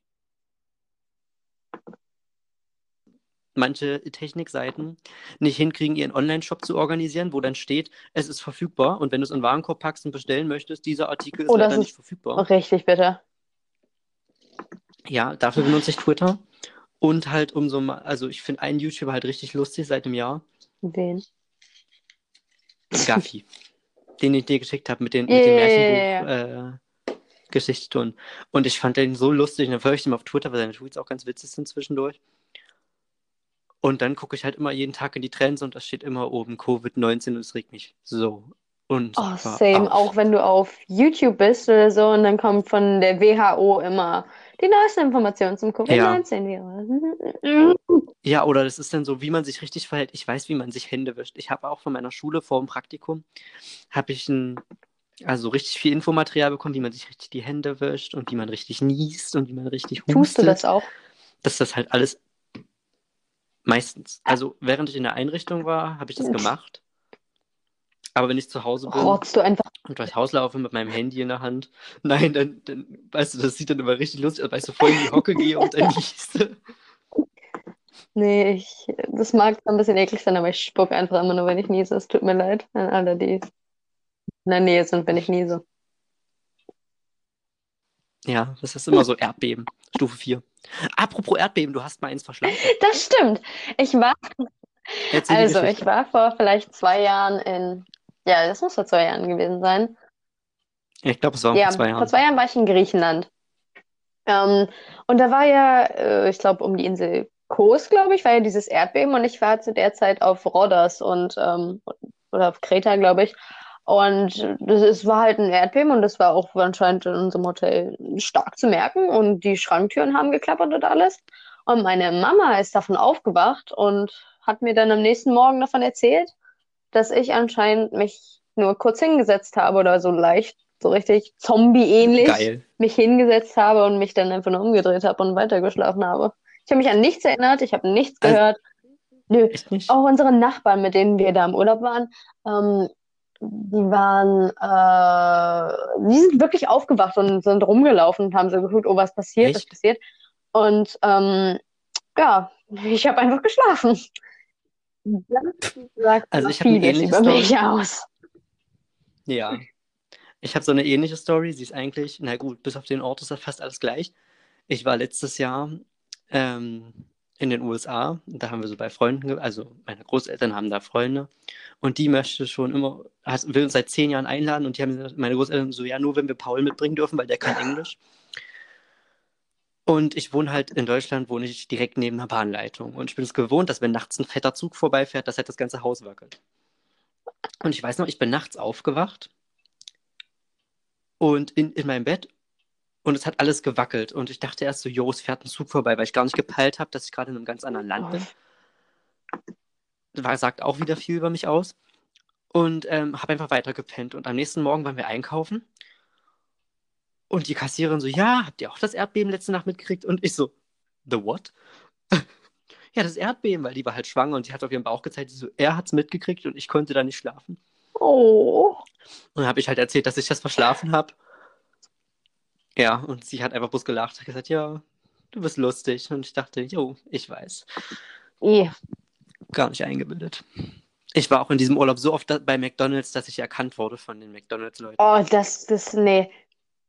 manche Technikseiten nicht hinkriegen, ihren Online-Shop zu organisieren, wo dann steht, es ist verfügbar und wenn du es in den Warenkorb packst und bestellen möchtest, dieser Artikel ist Oh, das leider ist- nicht verfügbar. Richtig, bitte. Ja, dafür benutze ich Twitter und halt um so mal, also ich finde einen YouTuber halt richtig lustig seit dem Jahr, Wen? Gaffi, den ich dir geschickt habe mit den, Ja, mit den ja, ja, Märchenbuch äh. Und ich fand den so lustig. Und dann folge ich ihm auf Twitter, weil seine Tweets auch ganz witzig sind zwischendurch. Und dann gucke ich halt immer jeden Tag in die Trends und da steht immer oben Covid-19 und es regt mich so Oh, unsagbar same. auf. Auch wenn du auf YouTube bist oder so und dann kommt von der WHO immer die neuesten Informationen zum Covid-19-Virus. Ja, oder das ist dann so, wie man sich richtig verhält. Ich weiß, wie man sich Hände wäscht. Ich habe auch von meiner Schule vor dem Praktikum, habe ich ein, also richtig viel Infomaterial bekommen, wie man sich richtig die Hände wäscht und wie man richtig niest und wie man richtig hustet. Tust du das auch? dass das halt alles meistens. Also während ich in der Einrichtung war, habe ich das gemacht. Aber wenn ich zu Hause bin Rotzt du einfach. und durchs Haus laufe mit meinem Handy in der Hand, nein, dann, dann weißt du, das sieht dann immer richtig lustig aus, weil ich so voll in die Hocke gehe und dann nieste. Nee, ich, das mag ein bisschen eklig sein, aber ich spuck einfach immer nur, wenn ich niese. Es tut mir leid an alle, die in der Nähe sind, wenn ich niese. Ja, das ist immer so Erdbeben, Stufe 4. Apropos Erdbeben, du hast mal eins verschlafen. Das stimmt. Ich war, Erzähl also ich war vor vielleicht zwei Jahren in, ja, das muss vor zwei Jahren gewesen sein. Ich glaube, es war Ja, vor zwei Jahren. vor zwei Jahren war ich in Griechenland. Ähm, und da war ja, äh, ich glaube, um die Insel Kos, glaube ich, war ja dieses Erdbeben und ich war zu der Zeit auf Rhodos und ähm, oder auf Kreta, glaube ich. Und das, es war halt ein Erdbeben und das war auch anscheinend in unserem Hotel stark zu merken und die Schranktüren haben geklappert und alles. Und meine Mama ist davon aufgewacht und hat mir dann am nächsten Morgen davon erzählt, dass ich anscheinend mich nur kurz hingesetzt habe oder so leicht, so richtig Zombie-ähnlich mich hingesetzt habe und mich dann einfach nur umgedreht habe und weitergeschlafen habe. Ich habe mich an nichts erinnert, ich habe nichts Also- gehört. Nö, Echt nicht? auch unsere Nachbarn, mit denen wir da im Urlaub waren, ähm, die waren, äh, die sind wirklich aufgewacht und sind rumgelaufen und haben so geguckt, oh, was passiert, was Echt? passiert. Und ähm, ja, ich habe einfach geschlafen. Also ich hab eine ähnliche Story. aus. Ja. Ich habe so eine ähnliche Story. Sie ist eigentlich, na gut, bis auf den Ort ist das fast alles gleich. Ich war letztes Jahr ähm, in den USA. Da haben wir so bei Freunden, also meine Großeltern haben da Freunde. Und die möchte schon immer, will uns seit zehn Jahren einladen. Und die haben meine Großeltern so, ja, nur wenn wir Paul mitbringen dürfen, weil der kann Englisch. Und ich wohne halt in Deutschland, wohne ich direkt neben einer Bahnleitung. Und ich bin es gewohnt, dass wenn nachts ein fetter Zug vorbeifährt, dass halt das ganze Haus wackelt. Und ich weiß noch, ich bin nachts aufgewacht und in, in meinem Bett und es hat alles gewackelt. Und ich dachte erst so, jo, es fährt ein Zug vorbei, weil ich gar nicht gepeilt habe, dass ich gerade in einem ganz anderen Land bin. War, sagt auch wieder viel über mich aus. Und ähm, habe einfach weiter gepennt. Und am nächsten Morgen waren wir einkaufen. Und die Kassiererin so, ja, habt ihr auch das Erdbeben letzte Nacht mitgekriegt? Und ich so, the what? ja, das Erdbeben, weil die war halt schwanger und sie hat auf ihren Bauch gezeigt, so, er hat's mitgekriegt und ich konnte da nicht schlafen. Oh. Und dann habe ich halt erzählt, dass ich das verschlafen habe. Ja, und sie hat einfach bloß gelacht, hat gesagt, ja, du bist lustig. Und ich dachte, jo, ich weiß. Eh. Gar nicht eingebildet. Ich war auch in diesem Urlaub so oft bei McDonalds, dass ich erkannt wurde von den McDonalds-Leuten. Oh, das, das, nee.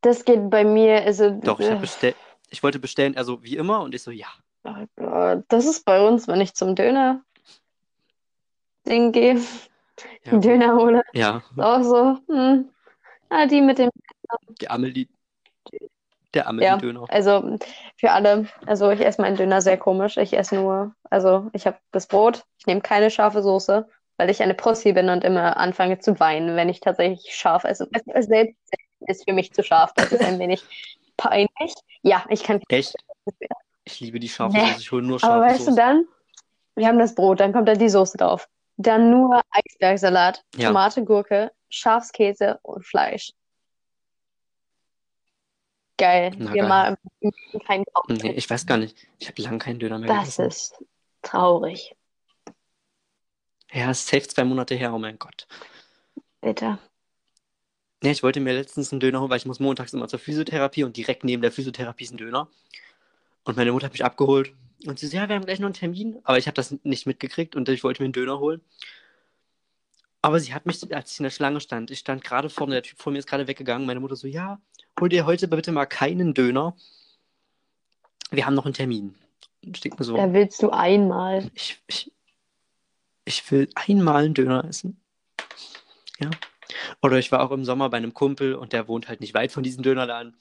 Das geht bei mir, also. Doch, ich, äh, bestell ich wollte bestellen, also wie immer, und ich so, ja. oh Gott, das ist bei uns, wenn ich zum Döner Ding gehe, Ja, Döner hole. ja Ist auch so, hm. Ah, die mit dem der Amelie. Der Ja, Amelie-Döner. also für alle, also ich esse meinen Döner sehr komisch. Ich esse nur, also ich habe das Brot, ich nehme keine scharfe Soße, weil ich eine Pussy bin und immer anfange zu weinen, wenn ich tatsächlich scharf esse. Es- es Selbst ist für mich zu scharf, das ist ein wenig peinlich. Ja, ich kann. Echt? Ich liebe die scharfe Nee. Soße. Ich hole nur Aber scharfe weißt du Soße. dann, wir haben das Brot, dann kommt da die Soße drauf. Dann nur Eisbergsalat, Ja. Tomate, Gurke, Schafskäse und Fleisch. Geil. Na, Wir geil. mal keinen Nee, ich weiß gar nicht. Ich habe lange keinen Döner mehr Das gegessen. ist traurig, Ja, es ist safe zwei Monate her, oh mein Gott. bitte. Ja, ich wollte mir letztens einen Döner holen, weil ich muss montags immer zur Physiotherapie und direkt neben der Physiotherapie ist ein Döner. Und meine Mutter hat mich abgeholt und sie so, ja, wir haben gleich noch einen Termin, aber ich habe das nicht mitgekriegt und ich wollte mir einen Döner holen. Aber sie hat mich, als ich in der Schlange stand, ich stand gerade vorne, der Typ vor mir ist gerade weggegangen, meine Mutter so, ja, hol dir heute bitte mal keinen Döner. Wir haben noch einen Termin. Und ich mir so, Da willst du einmal. ich, ich, ich will einmal einen Döner essen. Ja. Oder ich war auch im Sommer bei einem Kumpel und der wohnt halt nicht weit von diesem Dönerladen.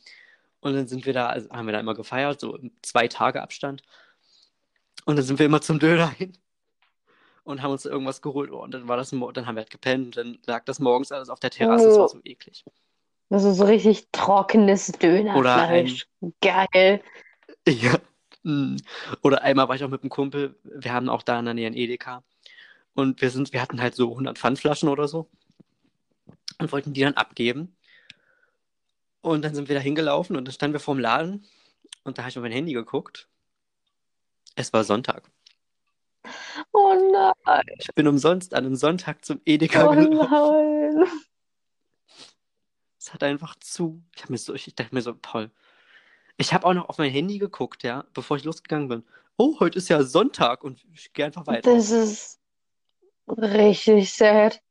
Und dann sind wir da, also haben wir da immer gefeiert, so zwei Tage Abstand. Und dann sind wir immer zum Döner hin und haben uns irgendwas geholt. Oh, und dann war das, dann haben wir halt gepennt und dann lag das morgens alles auf der Terrasse. Das war so eklig. Das ist so richtig trockenes Dönerfleisch. Geil. Ja. Mm. Oder einmal war ich auch mit einem Kumpel, wir haben auch da in der Nähe einen Edeka. Und wir sind, wir hatten halt so 100 Pfandflaschen oder so. Und wollten die dann abgeben. Und dann sind wir da hingelaufen und dann standen wir vorm Laden. Und da habe ich auf mein Handy geguckt. Es war Sonntag. Oh nein. Ich bin umsonst an einem Sonntag zum Edeka Oh gelaufen. nein. Es hat einfach zu. Ich, mir so, ich dachte mir so, Paul. Ich habe auch noch auf mein Handy geguckt, ja, bevor ich losgegangen bin. Oh, heute ist ja Sonntag und ich gehe einfach weiter. Das ist richtig sad.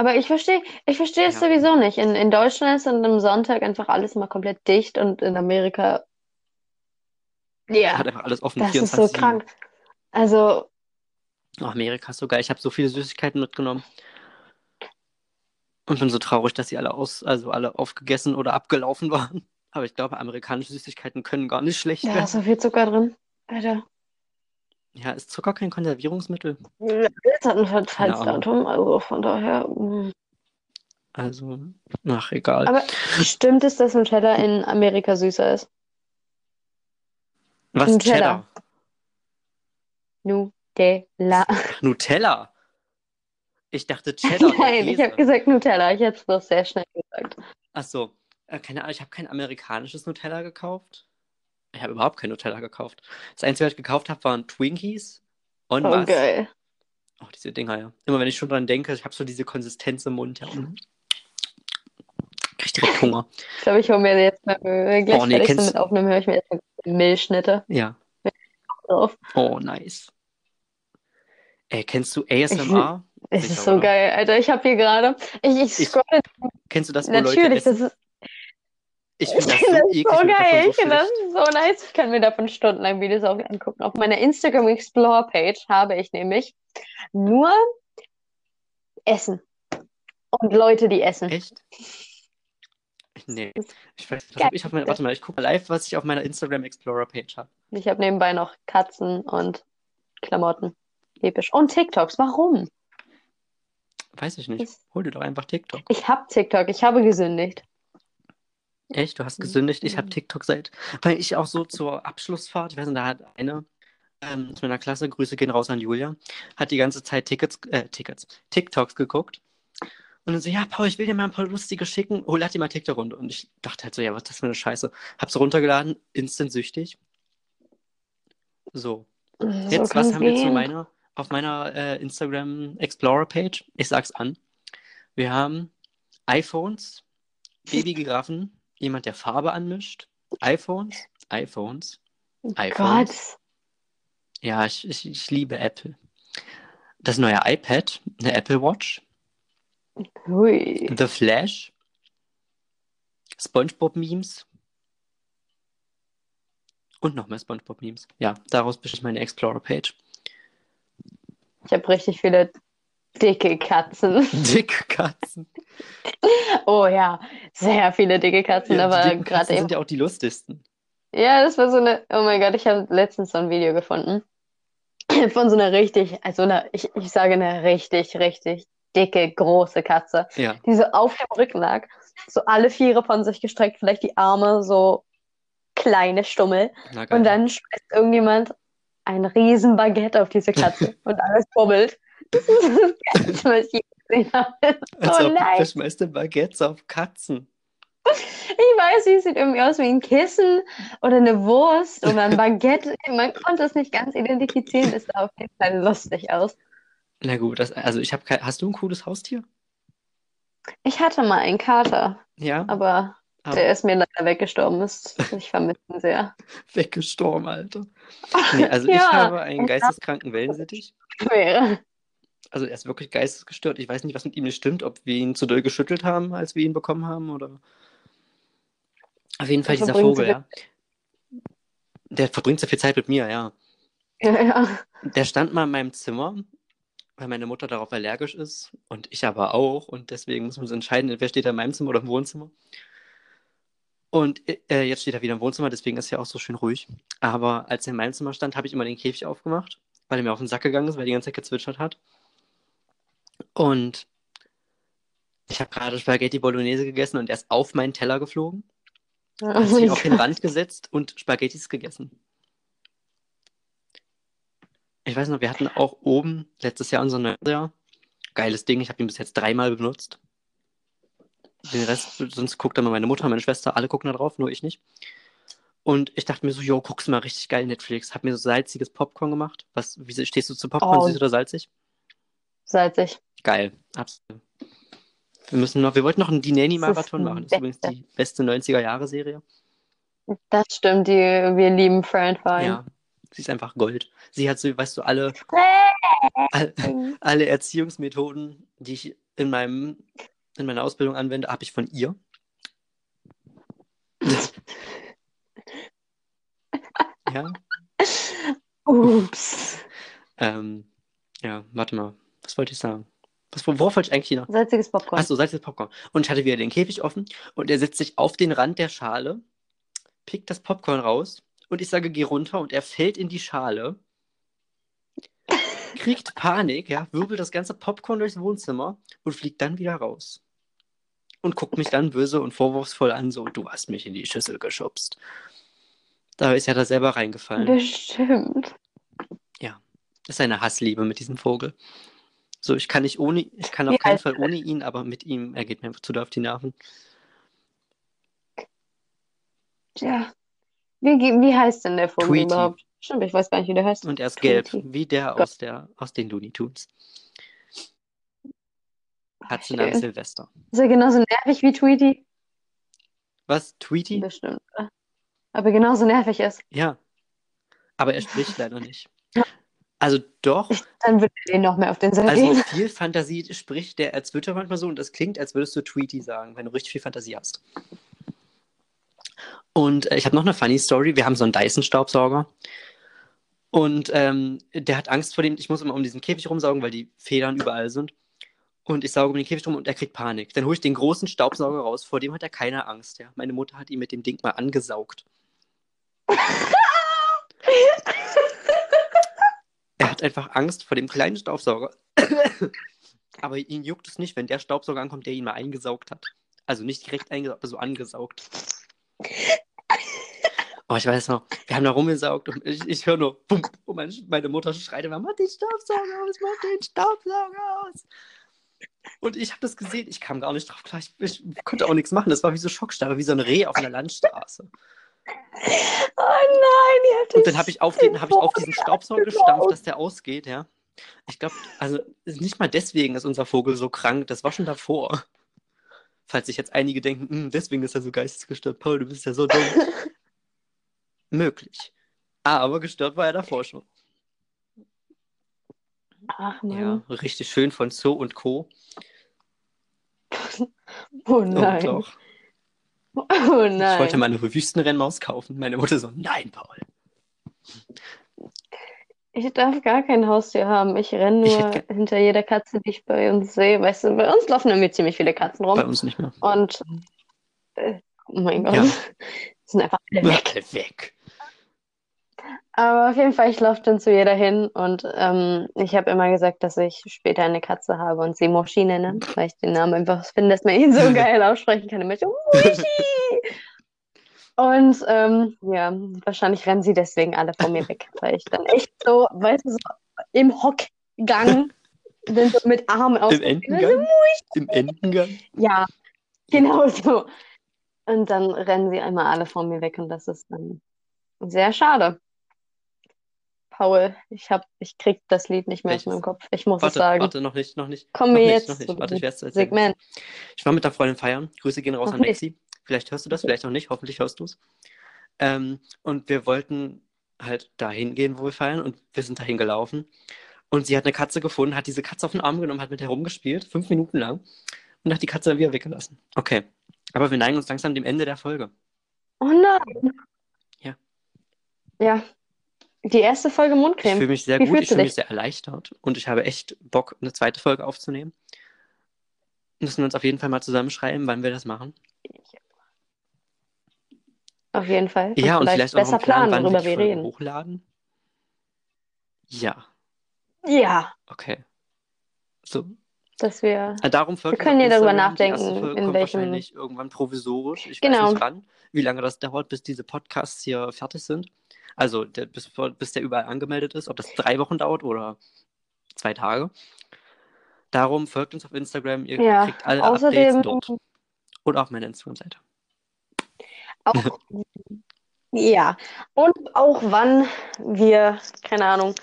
Aber ich verstehe, ich verstehe es Ja. sowieso nicht. In, in Deutschland ist dann am Sonntag einfach alles immer komplett dicht und in Amerika, ja, Hat einfach alles offen. das ist so 24/7. krank. Also, Oh, Amerika ist so geil. Ich habe so viele Süßigkeiten mitgenommen. Und bin so traurig, dass sie alle aus, also alle aufgegessen oder abgelaufen waren. Aber ich glaube, amerikanische Süßigkeiten können gar nicht schlecht da werden. ist so viel Zucker drin. Alter. Ja, ist Zucker kein Konservierungsmittel? Das hat ein Verfallsdatum, also von daher. mm. Also, ach, egal. Aber stimmt es, dass Nutella in Amerika süßer ist? Was? Nutella. Cheddar? Nutella. Nutella? Ich dachte Cheddar. Nein, ich habe gesagt Nutella. Ich habe es bloß sehr schnell gesagt. Ach so. Äh, keine Ahnung, ich habe kein amerikanisches Nutella gekauft. Ich habe überhaupt kein Nutella gekauft. Das Einzige, was ich gekauft habe, waren Twinkies und Oh, was? geil. Oh, diese Dinger, ja. Immer wenn ich schon dran denke, ich habe so diese Konsistenz im Mund, ja. Mhm. Krieg ich direkt Hunger. Ich glaube, ich hole mir jetzt mal, gleich Oh, nee, fertig kennst- mit Aufnehmen, höre ich mir jetzt mal Milchschnitte Ja. drauf. Oh, nice. Ey, kennst du ASMR? Es Sicher, ist so oder? geil, Alter. Ich habe hier gerade, ich, ich Ich- scrolle Kennst du das, wo Leute natürlich, essen? das ist, Ich finde das so das eklig. so geil. Ich finde das so nice. Ich kann mir davon stundenlang Videos auch angucken. Auf meiner Instagram Explore Page habe ich nämlich nur Essen. Und Leute, die essen. Echt? Nee. Ich weiß, hab ich auf meiner, warte mal, ich gucke mal live, was ich auf meiner Instagram Explorer Page habe. Ich habe nebenbei noch Katzen und Klamotten. Episch. Und TikToks. Warum? Weiß ich nicht. Hol dir doch einfach TikTok. Ich habe TikTok. Ich habe gesündigt. Echt? Du hast gesündigt? Ich habe Mhm. TikTok seit, weil ich auch so zur Abschlussfahrt, ich weiß nicht, da hat eine ähm, aus meiner Klasse, Grüße gehen raus an Julia, hat die ganze Zeit Tickets, äh, Tickets, TikToks geguckt. Und dann so, ja, Paul, ich will dir mal ein paar lustige schicken. Oh, lad dir mal TikTok runter. Und ich dachte halt so, ja, was ist das für eine Scheiße? Hab's runtergeladen, instant süchtig. So. So Jetzt, was haben wir zu meiner, auf meiner äh, Instagram Explorer Page? Ich sag's an. Wir haben iPhones, Babygiraffen, jemand, der Farbe anmischt, iPhones, iPhones, iPhones. Gott. Ja, ich, ich, ich liebe Apple. Das neue iPad, eine Apple Watch, Hui. The Flash, SpongeBob-Memes und noch mehr SpongeBob-Memes. Ja, daraus besteht meine Explorer-Page. Ich habe richtig viele dicke Katzen. Dicke Katzen. Oh ja, sehr viele dicke Katzen, Ja, aber gerade eben. sind ja auch die lustigsten. Ja, das war so eine. Oh mein Gott, ich habe letztens so ein Video gefunden. Von so einer richtig, also einer, ich, ich sage eine richtig, richtig dicke, große Katze, Ja, die so auf dem Rücken lag, so alle Viere von sich gestreckt, vielleicht die Arme so kleine Stummel. Und dann schmeißt irgendjemand ein riesen Baguette auf diese Katze und alles bubbelt. Das ist das Geilste, was ich je gesehen habe. Als Oh ob nein. schmeißt denn Baguettes auf Katzen? Ich weiß, sie sieht irgendwie aus wie ein Kissen oder eine Wurst oder ein Baguette. Man konnte es nicht ganz identifizieren, es sah auf jeden Fall lustig aus. Na gut, das, also ich habe kein. Hast du ein cooles Haustier? Ich hatte mal einen Kater, Ja, aber aber der ist mir leider weggestorben. Ist, ich vermisse ihn sehr. weggestorben, Alter. Nee, also ich Ja, habe einen ich geisteskranken Wellensittich. Wäre. Also er ist wirklich geistesgestört. Ich weiß nicht, was mit ihm nicht stimmt, ob wir ihn zu doll geschüttelt haben, als wir ihn bekommen haben, oder. Auf jeden Fall Der dieser Vogel, ja. Der verbringt so viel Zeit mit mir, ja. Ja, ja. Der stand mal in meinem Zimmer, weil meine Mutter darauf allergisch ist und ich aber auch. Und deswegen muss man uns entscheiden, entweder steht er in meinem Zimmer oder im Wohnzimmer. Und äh, jetzt steht er wieder im Wohnzimmer, deswegen ist er auch so schön ruhig. Aber als er in meinem Zimmer stand, habe ich immer den Käfig aufgemacht, weil er mir auf den Sack gegangen ist, weil er die ganze Zeit gezwitschert hat. Und ich habe gerade Spaghetti Bolognese gegessen und er ist auf meinen Teller geflogen, Oh hat sich auf den. Rand gesetzt und Spaghettis gegessen. Ich weiß noch, wir hatten auch oben letztes Jahr unseren Fernseher. Geiles Ding, ich habe ihn bis jetzt dreimal benutzt. Den Rest, sonst guckt dann mal meine Mutter, meine Schwester, alle gucken da drauf, nur ich nicht. Und ich dachte mir so, jo, guckst du mal richtig geil Netflix. Hab mir so salziges Popcorn gemacht. Was, wie stehst du zu Popcorn, Oh. süß oder salzig? Salzig. Geil, absolut. Wir müssen noch, wir wollten noch einen Die Nanny-Marathon machen. Das ist übrigens die beste 90er-Jahre-Serie. Das stimmt, die, wir lieben Fran Fine. Ja, sie ist einfach Gold. Sie hat so, weißt du, alle, all, alle Erziehungsmethoden, die ich in meinem, in meiner Ausbildung anwende, habe ich von ihr. ja, Ups. ähm, ja, warte mal. Was wollte ich sagen? Was, worauf wollte ich eigentlich hinaus? Salziges Popcorn. Achso, salziges Popcorn. Und ich hatte wieder den Käfig offen und er setzt sich auf den Rand der Schale, pickt das Popcorn raus und ich sage, geh runter und er fällt in die Schale, kriegt Panik, ja, wirbelt das ganze Popcorn durchs Wohnzimmer und fliegt dann wieder raus. Und guckt mich dann böse und vorwurfsvoll an, so, du hast mich in die Schüssel geschubst. Da ist er da selber reingefallen. Bestimmt. Das ist eine Hassliebe mit diesem Vogel. So, ich kann nicht ohne, ich kann auf keinen Fall ohne ihn, aber mit ihm, er geht mir einfach zu doll auf die Nerven. Tja. Wie, wie heißt denn der Vogel Tweety. überhaupt? Stimmt, ich weiß gar nicht, wie der heißt. Und er ist gelb, Tweety. wie der Gott. aus, der, aus den Looney Tunes. Katze namens Schön. Silvester. Ist er genauso nervig wie Tweety? Was? Tweety? Bestimmt. Aber genauso nervig ist. Ja. Aber er spricht leider nicht. Also doch, Dann würde er den noch mehr auf den Sack also viel Fantasie spricht der als Twitter manchmal so und das klingt, als würdest du Tweety sagen, wenn du richtig viel Fantasie hast. Und äh, ich habe noch eine funny Story. Wir haben so einen Dyson-Staubsauger. Und ähm, der hat Angst vor dem, ich muss immer um diesen Käfig rumsaugen, weil die Federn überall sind. Und ich sauge um den Käfig rum und er kriegt Panik. Dann hole ich den großen Staubsauger raus, vor dem hat er keine Angst. Ja. Meine Mutter hat ihn mit dem Ding mal angesaugt. hat einfach Angst vor dem kleinen Staubsauger. aber ihn juckt es nicht, wenn der Staubsauger ankommt, der ihn mal eingesaugt hat. Also nicht direkt eingesaugt, aber so angesaugt. Oh, ich weiß noch, wir haben da rumgesaugt und ich, ich höre nur, bumm, und meine, meine Mutter schreit immer, mach den Staubsauger aus, mach den Staubsauger aus. Und ich habe das gesehen, ich kam gar nicht drauf klar, ich, ich, konnte auch nichts machen, das war wie so Schockstarre, wie so ein Reh auf einer Landstraße. Oh nein, Und dann habe ich, auf den, hab ich auf diesen Staubsauger gestampft, dass der ausgeht, ja. Ich glaube, also nicht mal deswegen ist unser Vogel so krank, das war schon davor. Falls sich jetzt einige denken, hm, deswegen ist er so geistesgestört, Paul, du bist ja so dumm. Möglich. Aber gestört war er davor schon. Ach Mann. Ja, richtig schön von Zoo und Co. Oh nein. Und doch. Oh Ich nein. wollte mal eine Wüstenrennmaus kaufen. Meine Mutter so, nein, Paul. Ich darf gar kein Haustier haben. Ich renne Ich nur hätte hinter jeder Katze, die ich bei uns sehe. Weißt du, bei uns laufen irgendwie ziemlich viele Katzen Bei rum. uns nicht mehr. Und, äh, oh mein Gott, Ja. sind einfach alle weg. Alle weg. Aber auf jeden Fall, ich laufe dann zu jeder hin und ähm, ich habe immer gesagt, dass ich später eine Katze habe und sie Moshi nenne, weil ich den Namen einfach finde, dass man ihn so geil aussprechen kann. Immer so, Moshi! Und ähm, ja, wahrscheinlich rennen sie deswegen alle vor mir weg, weil ich dann echt so, weißt du, so im Hockgang bin, so mit Armen aus. Im Entengang? Im Entengang? Ja, genau so. Und dann rennen sie einmal alle vor mir weg und das ist dann sehr schade. Paul, ich hab, ich krieg das Lied nicht mehr aus Welches? meinem Kopf. Ich muss es Warte, sagen. warte, noch nicht, noch nicht. Wir nicht, jetzt nicht. Warte, ich werde es. Segment. Ich war mit einer Freundin feiern. Grüße gehen raus Noch an nicht. Lexi. Vielleicht hörst du das, vielleicht auch nicht. Hoffentlich hörst du es. Ähm, und wir wollten halt dahin gehen, wo wir feiern. Und wir sind dahin gelaufen. Und sie hat eine Katze gefunden, hat diese Katze auf den Arm genommen, hat mit der rumgespielt, fünf Minuten lang. Und hat die Katze dann wieder weggelassen. Okay. Aber wir neigen uns langsam dem Ende der Folge. Oh nein. Ja. Ja. Die erste Folge Ich Mundcreme. fühle mich sehr Wie gut, ich fühle mich sehr erleichtert. Und ich habe echt Bock, eine zweite Folge aufzunehmen. Müssen wir uns auf jeden Fall mal zusammenschreiben, wann wir das machen. Auf jeden Fall. Ja, und vielleicht vielleicht auch besser Plan, planen, wann wir worüber wir Folge reden. hochladen. Ja, Ja, okay. So. dass wir. Äh, Darum folgt Wir können ja darüber nachdenken, in welchem- wahrscheinlich irgendwann provisorisch. Ich weiß Genau. nicht wann, wie lange das dauert, bis diese Podcasts hier fertig sind. Also der, bis, bis der überall angemeldet ist, ob das drei Wochen dauert oder zwei Tage. Darum folgt uns auf Instagram, ihr Ja, kriegt alle außerdem- Updates dort. Oder auf meiner Instagram-Seite. Auch, ja, und auch wann wir, keine Ahnung,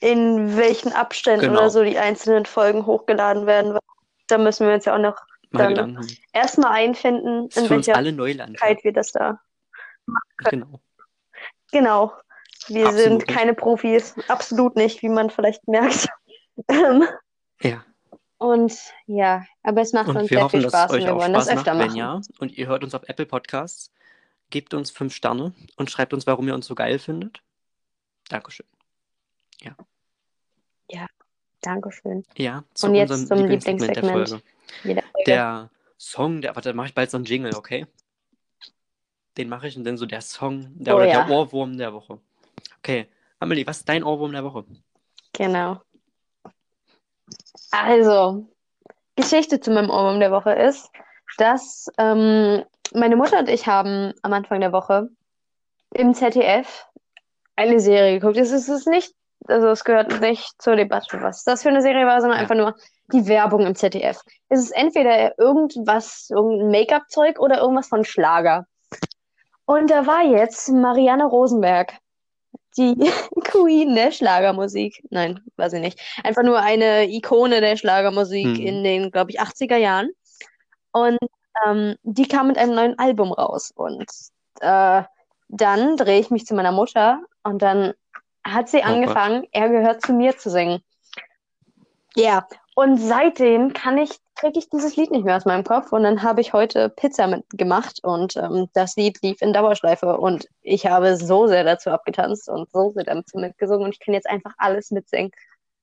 in welchen Abständen Genau. oder so die einzelnen Folgen hochgeladen werden. Da müssen wir uns ja auch noch erstmal einfinden, in welcher alle Neuland. Zeit wir das da. Genau. Genau. Wir Absolut sind nicht. keine Profis, absolut nicht, wie man vielleicht merkt. Ähm, Ja. Und ja, aber es macht Und uns sehr hoffen, viel dass Spaß und wir wollen das Spaß öfter macht. Wenn machen. ja, und ihr hört uns auf Apple Podcasts, gebt uns fünf Sterne und schreibt uns, warum ihr uns so geil findet. Dankeschön. Dankeschön. Ja, zu Und jetzt zum Lieblingssegment der. Folge. Der Song, der, warte, da mache ich bald so einen Jingle, okay? Den mache ich und dann so der Song, der, Oh oder ja. der Ohrwurm der Woche. Okay, Amelie, was ist dein Ohrwurm der Woche? Genau. Also, Geschichte zu meinem Ohrwurm der Woche ist, dass ähm, meine Mutter und ich haben am Anfang der Woche im ZDF eine Serie geguckt. Es ist, es ist nicht, also es gehört nicht zur Debatte, was das für eine Serie war, sondern Ja. einfach nur die Werbung im ZDF. Es ist entweder irgendwas, irgendein Make-up-Zeug oder irgendwas von Schlager. Und da war jetzt Marianne Rosenberg, die Queen der Schlagermusik. Nein, weiß ich nicht. Einfach nur eine Ikone der Schlagermusik Mhm. in den, glaube ich, 80er Jahren. Und ähm, die kam mit einem neuen Album raus. Und äh, dann drehe ich mich zu meiner Mutter und dann hat sie Oh angefangen, er gehört zu mir zu singen. Ja, Und seitdem kann ich, kriege ich dieses Lied nicht mehr aus meinem Kopf. Und dann habe ich heute Pizza mitgemacht und ähm, das Lied lief in Dauerschleife. Und ich habe so sehr dazu abgetanzt und so sehr dazu mitgesungen. Und ich kann jetzt einfach alles mitsingen.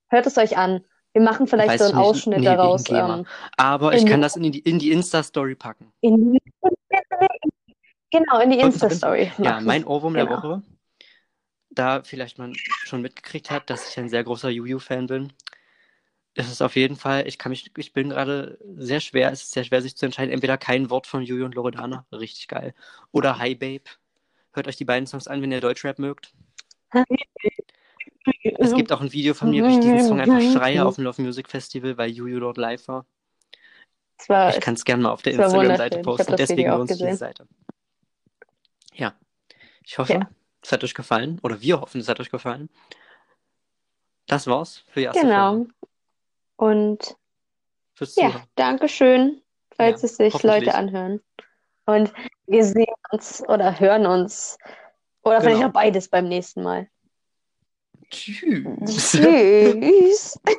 Hört es euch an. Wir machen vielleicht Weißt so einen nicht? Ausschnitt Nee, daraus. Ähm, Aber ich kann das in die, in die Insta-Story packen. in die, genau, in die Insta-Story. Ja, mein Ohrwurm der Genau. Woche, da vielleicht man schon mitgekriegt hat, dass ich ein sehr großer Juju-Fan bin, ist es auf jeden Fall, ich kann mich, ich bin gerade sehr schwer, es ist sehr schwer, sich zu entscheiden, entweder kein Wort von Juju und Loredana, richtig geil, oder Hi Babe. Hört euch die beiden Songs an, wenn ihr Deutschrap mögt. Es gibt auch ein Video von mir, wie ich diesen Song einfach schreie auf dem Love Music Festival, weil Juju dort live war. War, Ich kann es gerne mal auf der Instagram-Seite posten, deswegen lohnt sich diese. Seite. Ja, ich hoffe, Ja. es hat euch gefallen, oder wir hoffen, es hat euch gefallen. Das war's für die erste genau. Folge. Und Fürs ja, Zuhören. Dankeschön, falls Ja, es sich. Leute anhören. Und wir sehen uns oder hören uns. Oder vielleicht Genau. auch beides beim nächsten Mal. Tschüss. Tschüss.